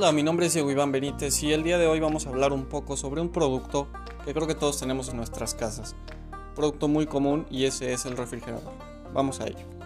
Hola, mi nombre es Diego Iván Benítez y el día de hoy vamos a hablar un poco sobre un producto que creo que todos tenemos en nuestras casas. Producto muy común y ese es el refrigerador. Vamos a ello.